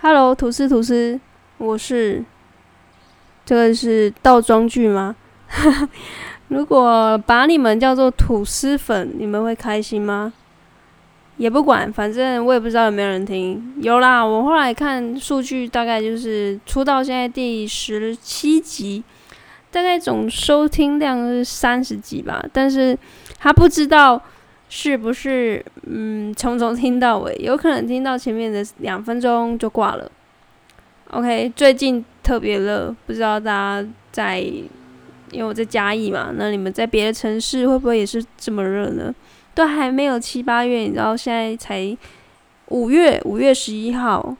Hello，吐司吐司，我是。这个是倒装句吗？如果把你们叫做吐司粉，你们会开心吗？也不管，反正我也不知道有没有人听。有啦，我后来看数据，大概就是出到现在第十七集，大概总收听量是三十几吧。但是他不知道是不是嗯从头听到尾，有可能听到前面的两分钟就挂了。OK，最近。特别热，不知道大家在，因为我在嘉义嘛，那你们在别的城市会不会也是这么热呢？都还没有七八月，你知道现在才五月，五月十一号，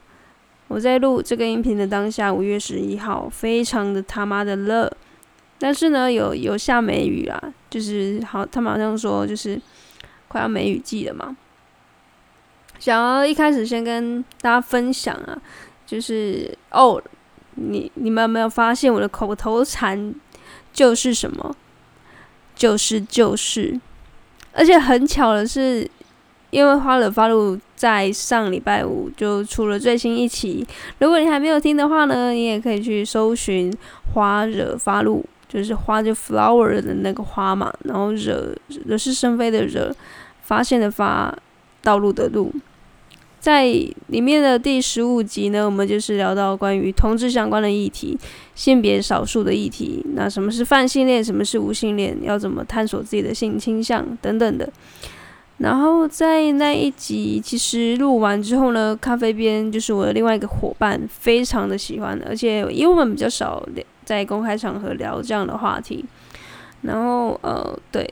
我在录这个音频的当下，五月十一号，非常的他妈的热，但是呢，有有下梅雨啦，就是好，他们好像说就是快要梅雨季了嘛。想要一开始先跟大家分享啊，就是哦。你你们有没有发现我的口头禅就是什么？就是就是，而且很巧的是，因为花惹发露在上礼拜五就出了最新一期。如果你还没有听的话呢，你也可以去搜寻“花惹发露”，就是花就 flower 的那个花嘛，然后惹惹是生非的惹，发现的发，道路的路。在里面的第十五集呢，我们就是聊到关于同志相关的议题、性别少数的议题。那什么是泛性恋？什么是无性恋？要怎么探索自己的性倾向等等的。然后在那一集其实录完之后呢，咖啡边就是我的另外一个伙伴，非常的喜欢，而且因为我们比较少在公开场合聊这样的话题。然后呃，对，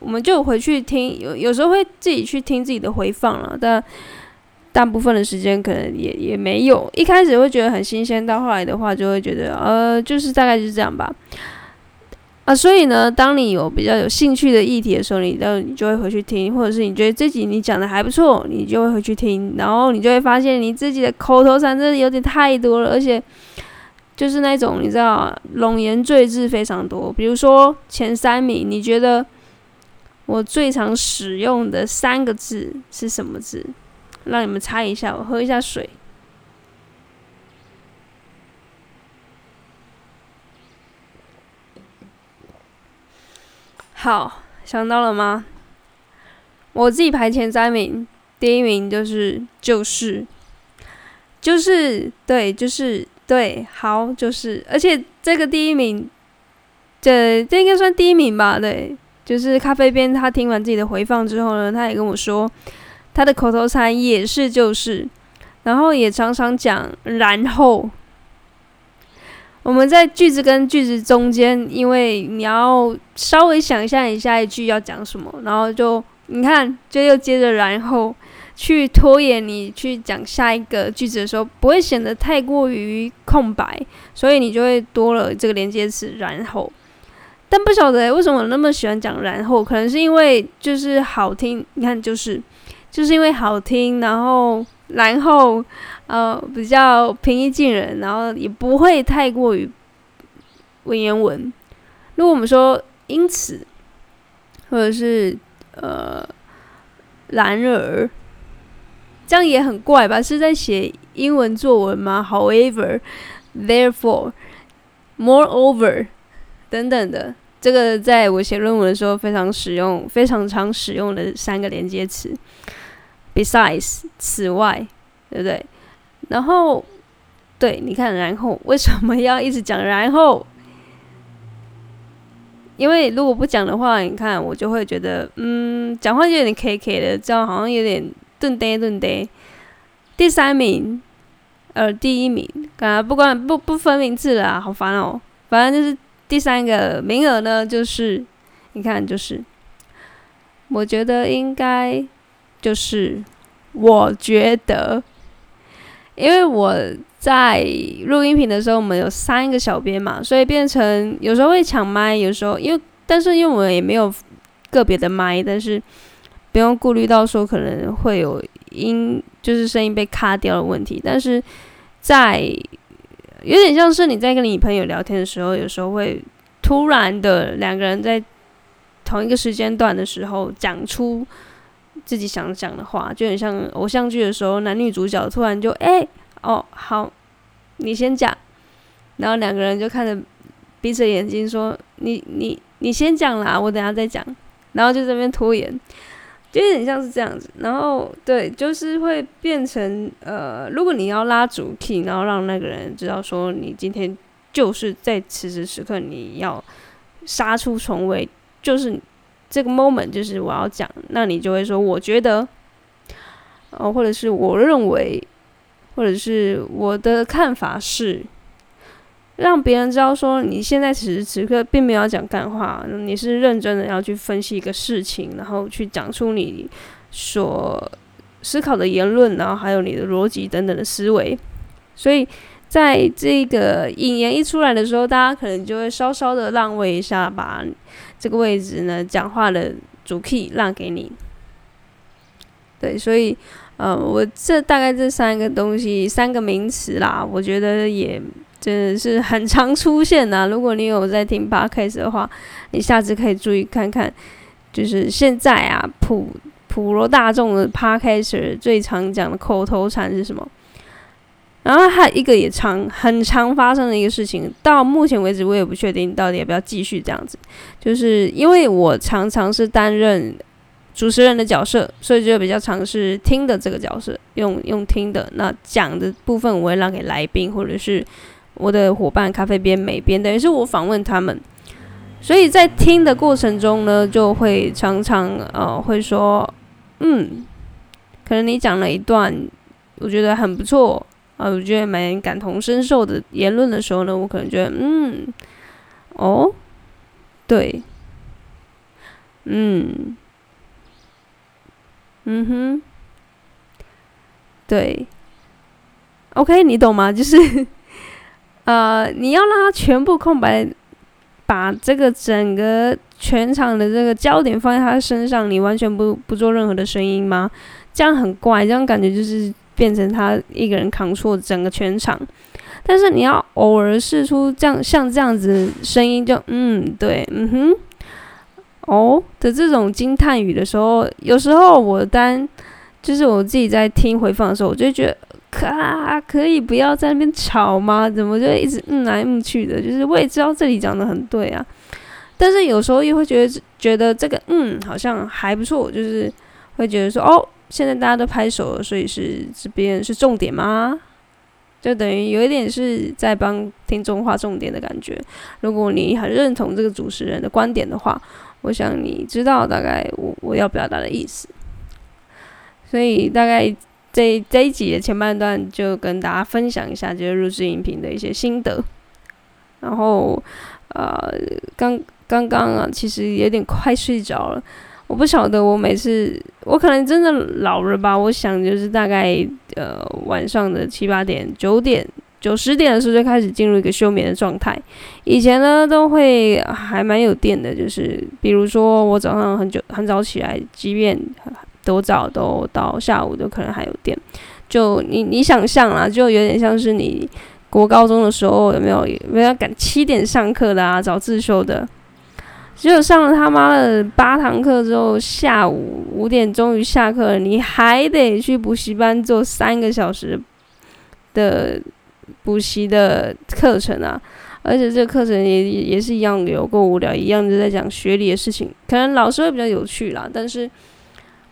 我们就回去听，有有时候会自己去听自己的回放了，但。大部分的时间可能也也没有，一开始会觉得很新鲜，到后来的话就会觉得，呃，就是大概就是这样吧。啊，所以呢，当你有比较有兴趣的议题的时候，你到你就会回去听，或者是你觉得这集你讲的还不错，你就会回去听，然后你就会发现你自己的口头禅真的有点太多了，而且就是那种你知道冗言赘字非常多。比如说前三名，你觉得我最常使用的三个字是什么字？让你们猜一下，我喝一下水。好，想到了吗？我自己排前三名，第一名就是就是就是对，就是对，好，就是，而且这个第一名，这这应该算第一名吧？对，就是咖啡边他听完自己的回放之后呢，他也跟我说。他的口头禅也是就是，然后也常常讲然后。我们在句子跟句子中间，因为你要稍微想象你下一句要讲什么，然后就你看，就又接着然后去拖延你去讲下一个句子的时候，不会显得太过于空白，所以你就会多了这个连接词然后。但不晓得为什么那么喜欢讲然后，可能是因为就是好听，你看就是。就是因为好听，然后然后呃比较平易近人，然后也不会太过于文言文。如果我们说因此，或者是呃然而，这样也很怪吧？是在写英文作文吗？However, therefore, moreover 等等的，这个在我写论文的时候非常使用、非常常使用的三个连接词。Besides，此外，对不对？然后，对，你看，然后为什么要一直讲然后？因为如果不讲的话，你看我就会觉得，嗯，讲话就有点 K K 的，这样好像有点顿呆顿呆。第三名，呃，第一名，啊，不管不不分名次了，好烦哦。反正就是第三个名额呢，就是你看，就是我觉得应该。就是我觉得，因为我在录音频的时候，我们有三个小编嘛，所以变成有时候会抢麦，有时候因为但是因为我们也没有个别的麦，但是不用顾虑到说可能会有音就是声音被卡掉的问题。但是在有点像是你在跟你朋友聊天的时候，有时候会突然的两个人在同一个时间段的时候讲出。自己想讲的话，就很像偶像剧的时候，男女主角突然就哎哦，好，你先讲。然后两个人就看着闭着眼睛说：“你你你先讲啦，我等下再讲。”然后就这边拖延，就有点像是这样子。然后对，就是会变成呃，如果你要拉主 key，然后让那个人知道说你今天就是在此时此刻你要杀出重围，就是这个 moment 就是我要讲，那你就会说我觉得，哦，或者是我认为，或者是我的看法是。让别人知道说你现在此时此刻并没有讲干话，你是认真的要去分析一个事情，然后去讲出你所思考的言论，然后还有你的逻辑等等的思维。所以在这个引言一出来的时候，大家可能就会稍稍的让位一下，把这个位置呢讲话的主 key 让给你。对，所以呃，我这大概这三个东西，三个名词啦，我觉得也。真的是很常出现的。如果你有在听 podcast 的话，你下次可以注意看看，就是现在啊，普普罗大众的 podcast 最常讲的口头禅是什么？然后还有一个也常很常发生的一个事情，到目前为止我也不确定到底要不要继续这样子，就是因为我常常是担任主持人的角色，所以就比较尝试听的这个角色，用用听的，那讲的部分我会让给来宾或者是。我的伙伴咖啡边美边，等于是我访问他们，所以在听的过程中呢，就会常常呃会说，嗯，可能你讲了一段我觉得很不错啊，我觉得蛮感同身受的言论的时候呢，我可能觉得嗯，哦，对，嗯，嗯哼，对，OK，你懂吗？就是。呃，你要让他全部空白，把这个整个全场的这个焦点放在他身上，你完全不不做任何的声音吗？这样很怪，这样感觉就是变成他一个人扛错整个全场。但是你要偶尔试出这样像这样子声音，就嗯对，嗯哼，哦的这种惊叹语的时候，有时候我单就是我自己在听回放的时候，我就觉得。啊，可以不要在那边吵吗？怎么就一直嗯来嗯去的？就是我也知道这里讲的很对啊，但是有时候又会觉得觉得这个嗯好像还不错，就是会觉得说哦，现在大家都拍手了，所以是这边是重点吗？就等于有一点是在帮听众画重点的感觉。如果你很认同这个主持人的观点的话，我想你知道大概我我要表达的意思，所以大概。这这一集的前半段就跟大家分享一下，就是录制音频的一些心得。然后，呃，刚刚刚啊，其实有点快睡着了。我不晓得，我每次我可能真的老了吧？我想就是大概呃晚上的七八点、九点、九十点的时候就开始进入一个休眠的状态。以前呢都会还蛮有电的，就是比如说我早上很久很早起来，即便。多早都到下午都可能还有电，就你你想象啦，就有点像是你国高中的时候有没有有没有赶七点上课的啊，早自修的，只有上了他妈的八堂课之后，下午五点终于下课了，你还得去补习班做三个小时的补习的课程啊，而且这个课程也也是一样有够无聊，一样就在讲学理的事情，可能老师会比较有趣啦，但是。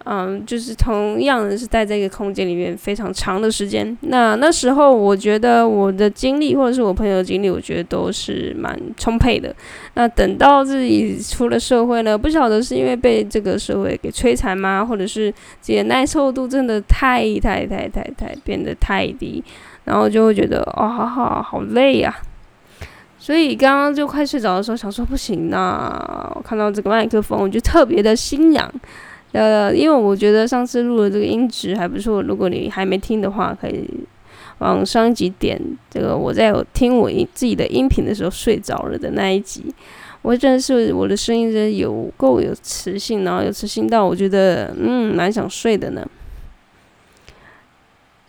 嗯，就是同样的是在一个空间里面非常长的时间。那那时候，我觉得我的经历或者是我朋友的经历，我觉得都是蛮充沛的。那等到自己出了社会呢，不晓得是因为被这个社会给摧残吗，或者是自己的耐受度真的太太太太太变得太低，然后就会觉得哦，好好好累呀。所以刚刚就快睡着的时候，想说不行呐，我看到这个麦克风，我就特别的心痒。呃，因为我觉得上次录的这个音质还不错，如果你还没听的话，可以往上一集点。这个我在听我自己的音频的时候睡着了的那一集，我真的是我的声音真的有够有磁性，然后有磁性到我觉得嗯蛮想睡的呢。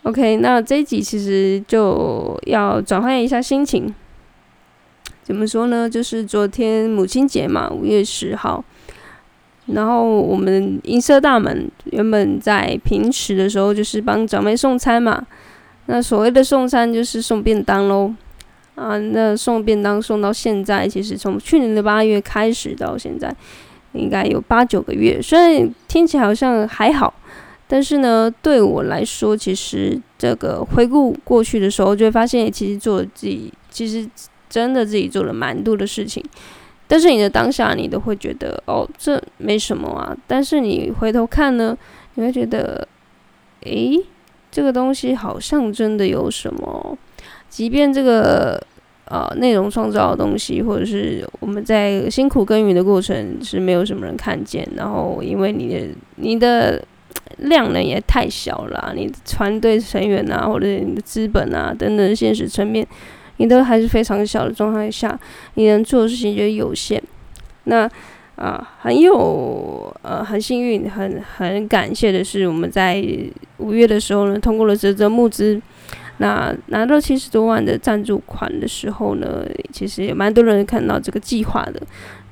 OK，那这一集其实就要转换一下心情，怎么说呢？就是昨天母亲节嘛，五月十号。然后我们银色大门原本在平时的时候就是帮长辈送餐嘛，那所谓的送餐就是送便当喽。啊，那送便当送到现在，其实从去年的八月开始到现在，应该有八九个月。虽然听起来好像还好，但是呢，对我来说，其实这个回顾过去的时候，就会发现，其实做自己，其实真的自己做了蛮多的事情。但是你的当下，你都会觉得，哦，这没什么啊。但是你回头看呢，你会觉得，诶，这个东西好像真的有什么。即便这个呃内容创造的东西，或者是我们在辛苦耕耘的过程是没有什么人看见，然后因为你的你的量呢也太小了，你的团队成员啊，或者你的资本啊等等现实层面，你都还是非常小的状态下，你能做的事情就有限。那啊很有呃很幸运，很很感谢的是，我们在五月的时候呢，通过了泽泽募资。那拿到七十多万的赞助款的时候呢，其实也蛮多人看到这个计划的。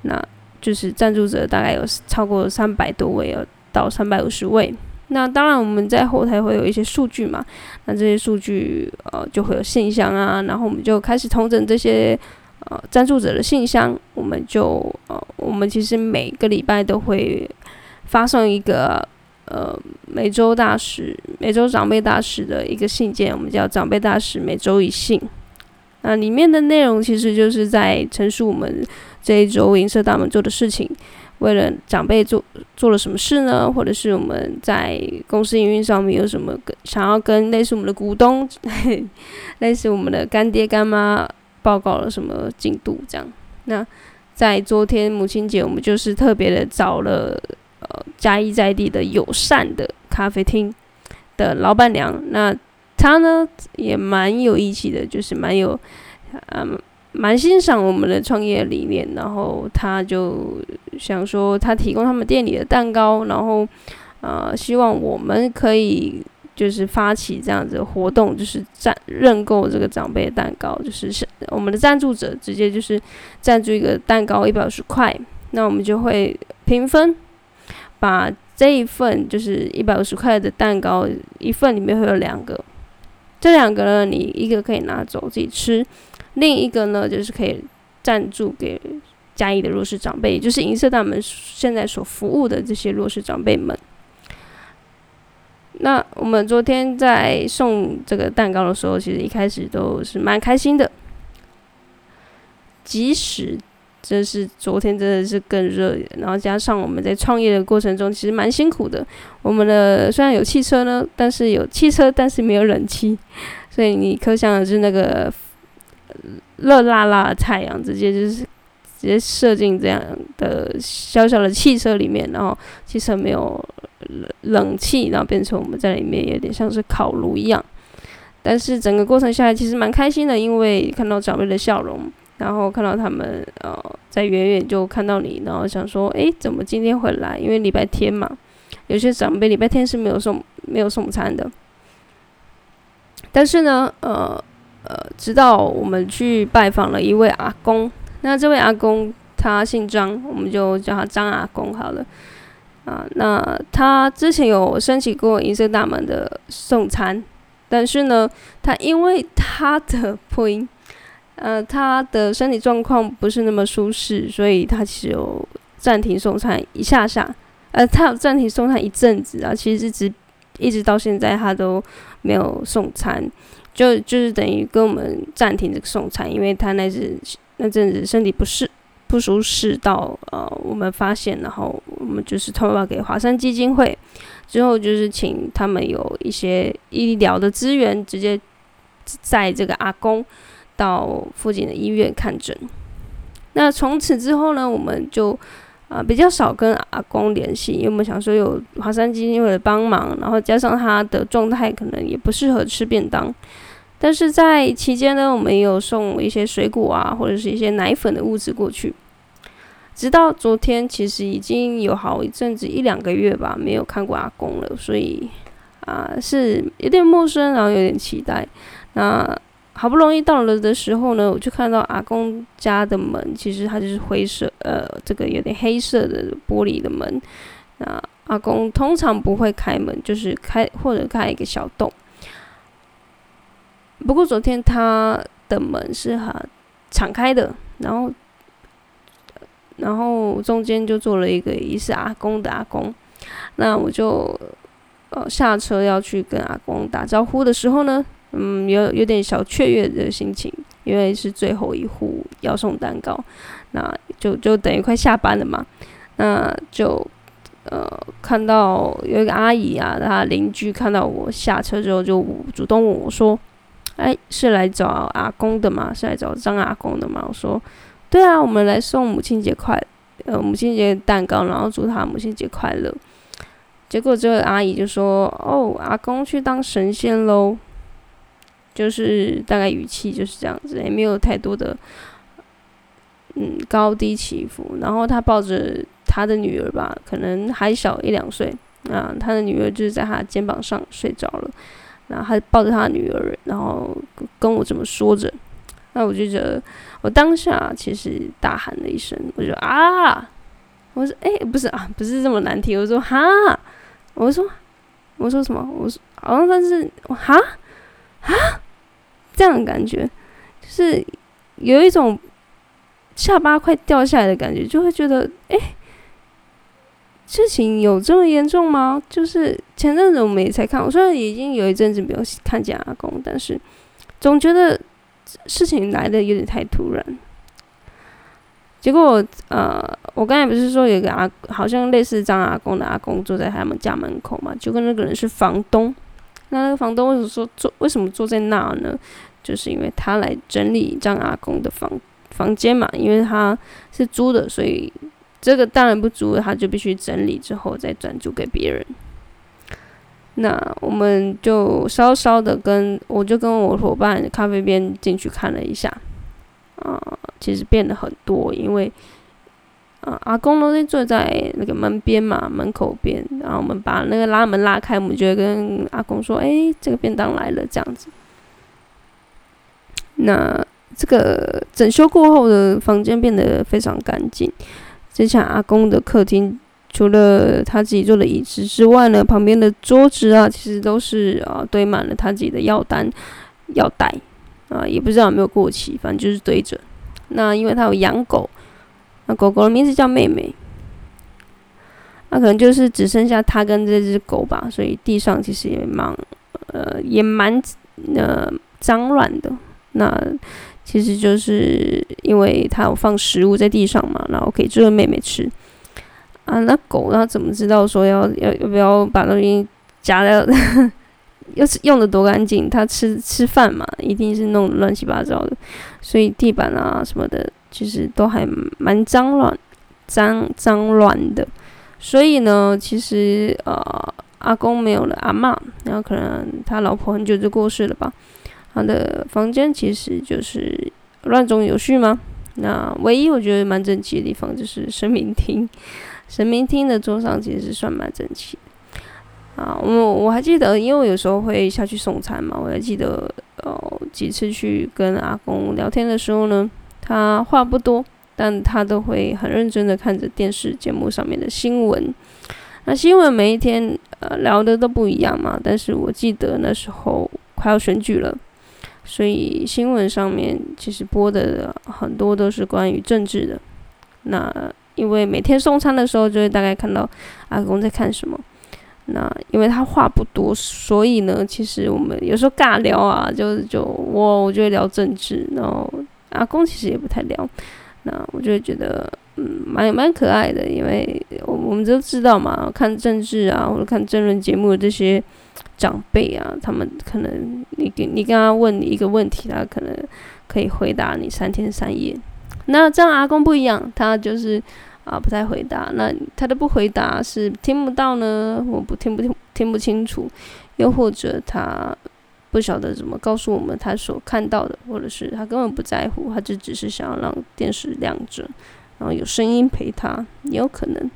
那就是赞助者大概有超过三百多位，要到三百五十位。那当然我们在后台会有一些数据嘛，那这些数据呃就会有信箱啊，然后我们就开始重整这些呃赞助者的信箱，我们就呃我们其实每个礼拜都会发送一个。呃，每周大使、每周长辈大使的一个信件，我们叫长辈大使每周一信。那里面的内容其实就是在陈述我们这一周银色大门做的事情，为了长辈做做了什么事呢？或者是我们在公司营运上面有什么跟想要跟类似我们的股东、类似我们的干爹干妈报告了什么进度？这样。那在昨天母亲节，我们就是特别的找了。呃，嘉义在地的友善的咖啡厅的老板娘，那她呢也蛮有义气的，就是蛮有，嗯，蛮欣赏我们的创业理念，然后他就想说，他提供他们店里的蛋糕，然后呃，希望我们可以就是发起这样子的活动，就是赞认购这个长辈蛋糕，就是是我们的赞助者直接就是赞助一个蛋糕一百五十块，那我们就会平分。把这一份就是一百五十块的蛋糕，一份里面会有两个，这两个呢，你一个可以拿走自己吃，另一个呢就是可以赞助给嘉义的弱势长辈，也就是银色大门现在所服务的这些弱势长辈们。那我们昨天在送这个蛋糕的时候，其实一开始都是蛮开心的，即使。真是昨天真的是更热，然后加上我们在创业的过程中其实蛮辛苦的。我们的虽然有汽车呢，但是有汽车，但是没有冷气，所以你可想而知那个热辣辣的太阳直接就是直接射进这样的小小的汽车里面，然后汽车没有冷气，然后变成我们在里面有点像是烤炉一样。但是整个过程下来其实蛮开心的，因为看到长辈的笑容。然后看到他们，呃，在远远就看到你，然后想说，诶，怎么今天回来？因为礼拜天嘛，有些长辈礼拜天是没有送没有送餐的。但是呢，呃呃，直到我们去拜访了一位阿公，那这位阿公他姓张，我们就叫他张阿公好了。啊，那他之前有申请过银色大门的送餐，但是呢，他因为他的破音。呃，他的身体状况不是那么舒适，所以他其实有暂停送餐一下下。呃，他有暂停送餐一阵子啊，其实直一直到现在他都没有送餐，就就是等于跟我们暂停这个送餐，因为他那是那阵子身体不适不舒适到呃我们发现，然后我们就是通报给华山基金会，之后就是请他们有一些医疗的资源，直接在这个阿公。到附近的医院看诊。那从此之后呢，我们就啊比较少跟阿公联系，因为我们想说有华山基金会的帮忙，然后加上他的状态可能也不适合吃便当。但是在期间呢，我们也有送一些水果啊，或者是一些奶粉的物资过去。直到昨天，其实已经有好一阵子一两个月吧，没有看过阿公了，所以啊是有点陌生，然后有点期待。那。好不容易到了的时候呢，我就看到阿公家的门，其实它就是灰色，呃，这个有点黑色的玻璃的门。那阿公通常不会开门，就是开或者开一个小洞。不过昨天他的门是很敞开的，然后然后中间就坐了一个疑似阿公的阿公，那我就呃下车要去跟阿公打招呼的时候呢，嗯，有有点小雀跃的心情，因为是最后一户要送蛋糕，那就就等于快下班了嘛，那就。呃，看到有一个阿姨啊，她邻居看到我下车之后，就主动问我说：“哎，是来找阿公的吗？是来找张阿公的吗？”我说：“对啊，我们来送母亲节快，呃，母亲节蛋糕，然后祝他母亲节快乐。”结果这个阿姨就说：“哦，阿公去当神仙喽。”就是大概语气就是这样子，也没有太多的嗯高低起伏。然后他抱着。他的女儿吧，可能还小一两岁啊。他的女儿就是在他肩膀上睡着了，然后他抱着他女儿，然后跟我这么说着。那我就觉得，我当下其实大喊了一声，我就啊，我说哎，不是啊，不是这么难听。我说哈，我说我说什么？我说好像他是哈哈这样的感觉，就是有一种下巴快掉下来的感觉，就会觉得哎。事情有这么严重吗？就是前阵子我们也才看，我虽然已经有一阵子没有看见阿公，但是总觉得事情来的有点太突然。结果呃，我刚才不是说有个阿，好像类似张阿公的阿公坐在他们家门口嘛，就跟那个人是房东。那那个房东为什么说坐？为什么坐在那呢？就是因为他来整理张阿公的房房间嘛，因为他是租的，所以。这个当然不足，他就必须整理之后再转租给别人。那我们就稍稍的跟，我就跟我伙伴咖啡边进去看了一下，啊，其实变了很多，因为啊，阿公都是坐在那个门边嘛，门口边，然后我们把那个拉门拉开，我们就会跟阿公说：“哎，这个便当来了。”这样子。那这个整修过后的房间变得非常干净。之前阿公的客厅，除了他自己做的椅子之外呢，旁边的桌子啊，其实都是啊堆满了他自己的药单、药袋啊，也不知道有没有过期，反正就是堆着。那因为他有养狗，那狗狗的名字叫妹妹，那可能就是只剩下他跟这只狗吧，所以地上其实也蛮呃也蛮呃脏乱的。那其实就是因为它有放食物在地上嘛，然后给这个妹妹吃啊。那狗它怎么知道说要要要不要把东西夹的，要是用的多干净？它吃吃饭嘛，一定是弄乱七八糟的，所以地板啊什么的，其实都还蛮脏乱、脏脏乱的。所以呢，其实呃，阿公没有了阿妈，然后可能他老婆很久就过世了吧。他的房间其实就是乱中有序吗？那唯一我觉得蛮整齐的地方就是神明厅，神明厅的桌上其实算蛮整齐啊。我我还记得，因为我有时候会下去送餐嘛，我还记得呃几次去跟阿公聊天的时候呢，他话不多，但他都会很认真的看着电视节目上面的新闻。那新闻每一天呃聊的都不一样嘛，但是我记得那时候快要选举了。所以新闻上面其实播的很多都是关于政治的。那因为每天送餐的时候就会大概看到阿公在看什么。那因为他话不多，所以呢，其实我们有时候尬聊啊，就就我我就会聊政治，然后阿公其实也不太聊。那我就会觉得嗯蛮蛮可爱的，因为我我们都知道嘛，看政治啊或者看政论节目的这些。长辈啊，他们可能你跟你跟他问你一个问题，他可能可以回答你三天三夜。那这样阿公不一样，他就是啊不太回答。那他的不回答是听不到呢，我不听不听听不清楚，又或者他不晓得怎么告诉我们他所看到的，或者是他根本不在乎，他就只是想要让电视亮着，然后有声音陪他，也有可能。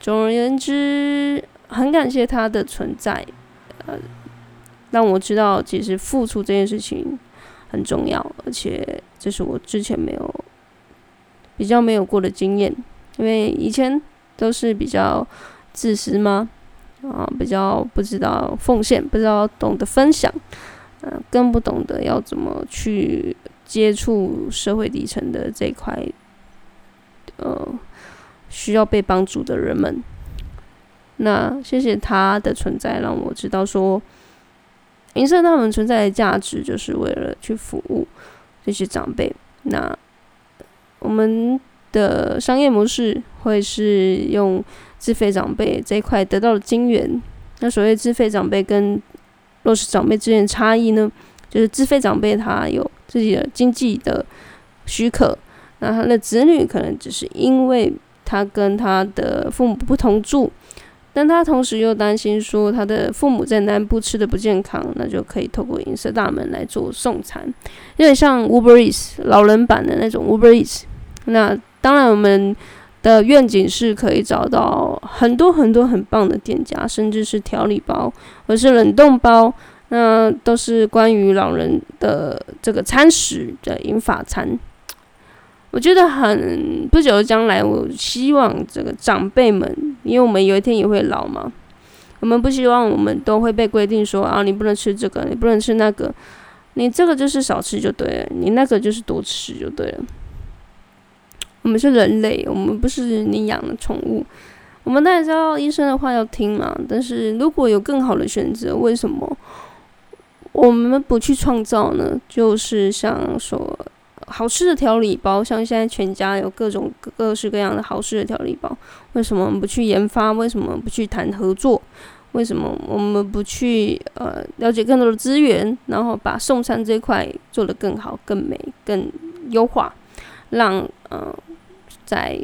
总而言之。很感谢他的存在，呃，让我知道其实付出这件事情很重要，而且这是我之前没有比较没有过的经验，因为以前都是比较自私嘛？啊，比较不知道奉献，不知道懂得分享，呃，更不懂得要怎么去接触社会底层的这块，呃，需要被帮助的人们。那谢谢他的存在，让我知道说，银色他们存在的价值就是为了去服务这些长辈。那我们的商业模式会是用自费长辈这一块得到的金源。那所谓自费长辈跟弱势长辈之间的差异呢，就是自费长辈他有自己的经济的许可，那他的子女可能只是因为他跟他的父母不同住。但他同时又担心说，他的父母在南部吃的不健康，那就可以透过银色大门来做送餐，有点像 Uber Eats 老人版的那种 Uber Eats。那当然，我们的愿景是可以找到很多很多很棒的店家，甚至是调理包或是冷冻包，那都是关于老人的这个餐食的饮法餐。我觉得很不久的将来，我希望这个长辈们，因为我们有一天也会老嘛，我们不希望我们都会被规定说啊，你不能吃这个，你不能吃那个，你这个就是少吃就对了，你那个就是多吃就对了。我们是人类，我们不是你养的宠物，我们当然知道医生的话要听嘛。但是如果有更好的选择，为什么我们不去创造呢？就是像说。好吃的调理包，像现在全家有各种各式各样的好吃的调理包，为什么不去研发？为什么不去谈合作？为什么我们不去呃了解更多的资源，然后把送餐这块做得更好、更美、更优化，让呃在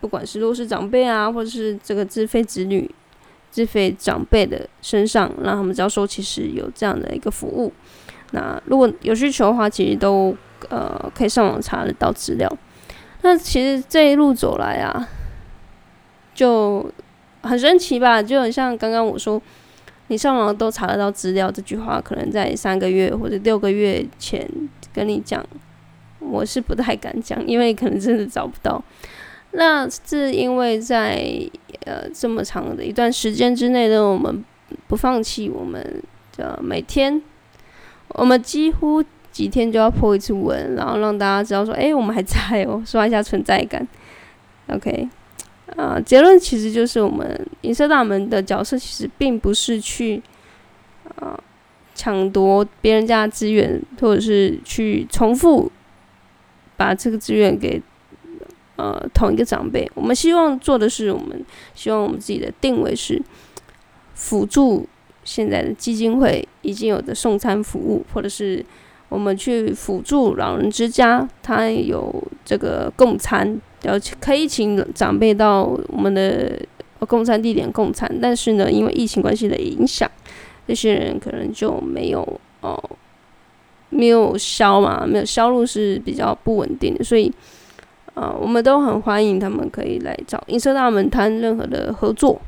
不管是弱势长辈啊，或者是这个自费子女、自费长辈的身上，让他们知道说其实有这样的一个服务。那如果有需求的话，其实都。呃，可以上网查得到资料。那其实这一路走来啊，就很神奇吧？就很像刚刚我说，你上网都查得到资料这句话，可能在三个月或者六个月前跟你讲，我是不太敢讲，因为可能真的找不到。那是因为在呃这么长的一段时间之内呢，我们不放弃，我们的每天，我们几乎。几天就要破一次文，然后让大家知道说，哎，我们还在哦，刷一下存在感。OK，啊，结论其实就是我们银色大门的角色其实并不是去啊抢夺别人家的资源，或者是去重复把这个资源给呃同一个长辈。我们希望做的是，我们希望我们自己的定位是辅助现在的基金会已经有的送餐服务，或者是。我们去辅助老人之家，他有这个供餐，要可以请长辈到我们的供餐地点供餐。但是呢，因为疫情关系的影响，这些人可能就没有哦，没有销嘛，没有销路是比较不稳定的。所以，啊，我们都很欢迎他们可以来找银色大门谈任何的合作。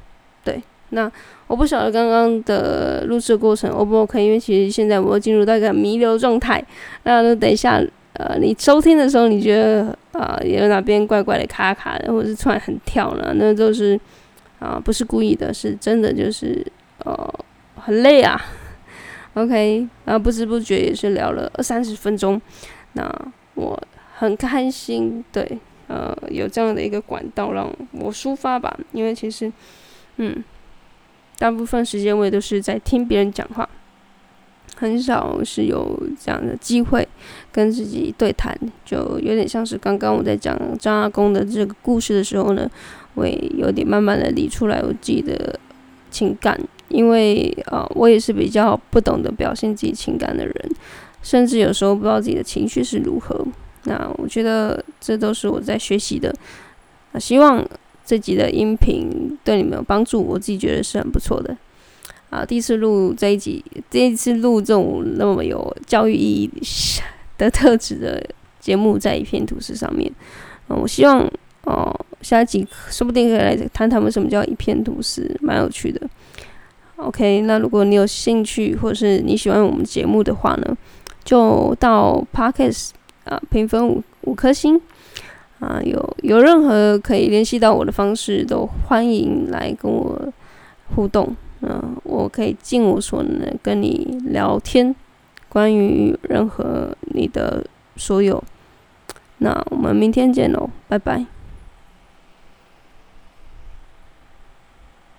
对，那。我不晓得刚刚的录制过程 O 不 OK，因为其实现在我进入到一个弥留状态。那等一下，呃，你收听的时候，你觉得啊有哪边怪怪的、卡卡的，或者是突然很跳呢？那都是啊不是故意的，是真的就是呃很累啊。OK，然后不知不觉也是聊了二三十分钟，那我很开心，对，呃有这样的一个管道让我抒发吧，因为其实嗯。大部分时间我也都是在听别人讲话，很少是有这样的机会跟自己对谈，就有点像是刚刚我在讲张阿公的这个故事的时候呢，我也有点慢慢的理出来我自己的情感，因为啊，我也是比较不懂得表现自己情感的人，甚至有时候不知道自己的情绪是如何。那我觉得这都是我在学习的，啊，希望。这集的音频对你们有帮助，我自己觉得是很不错的。啊，第一次录这一集，第一次录这种那么有教育意义的特质的节目，在一片吐司上面。嗯，我希望哦，下一集说不定可以来谈谈为什么叫一片吐司，蛮有趣的。OK，那如果你有兴趣，或是你喜欢我们节目的话呢，就到 Podcast 啊评分五五颗星。啊，有有任何可以联系到我的方式，都欢迎来跟我互动。嗯，我可以尽我所能跟你聊天。关于任何你的所有。那我们明天见喽，拜拜。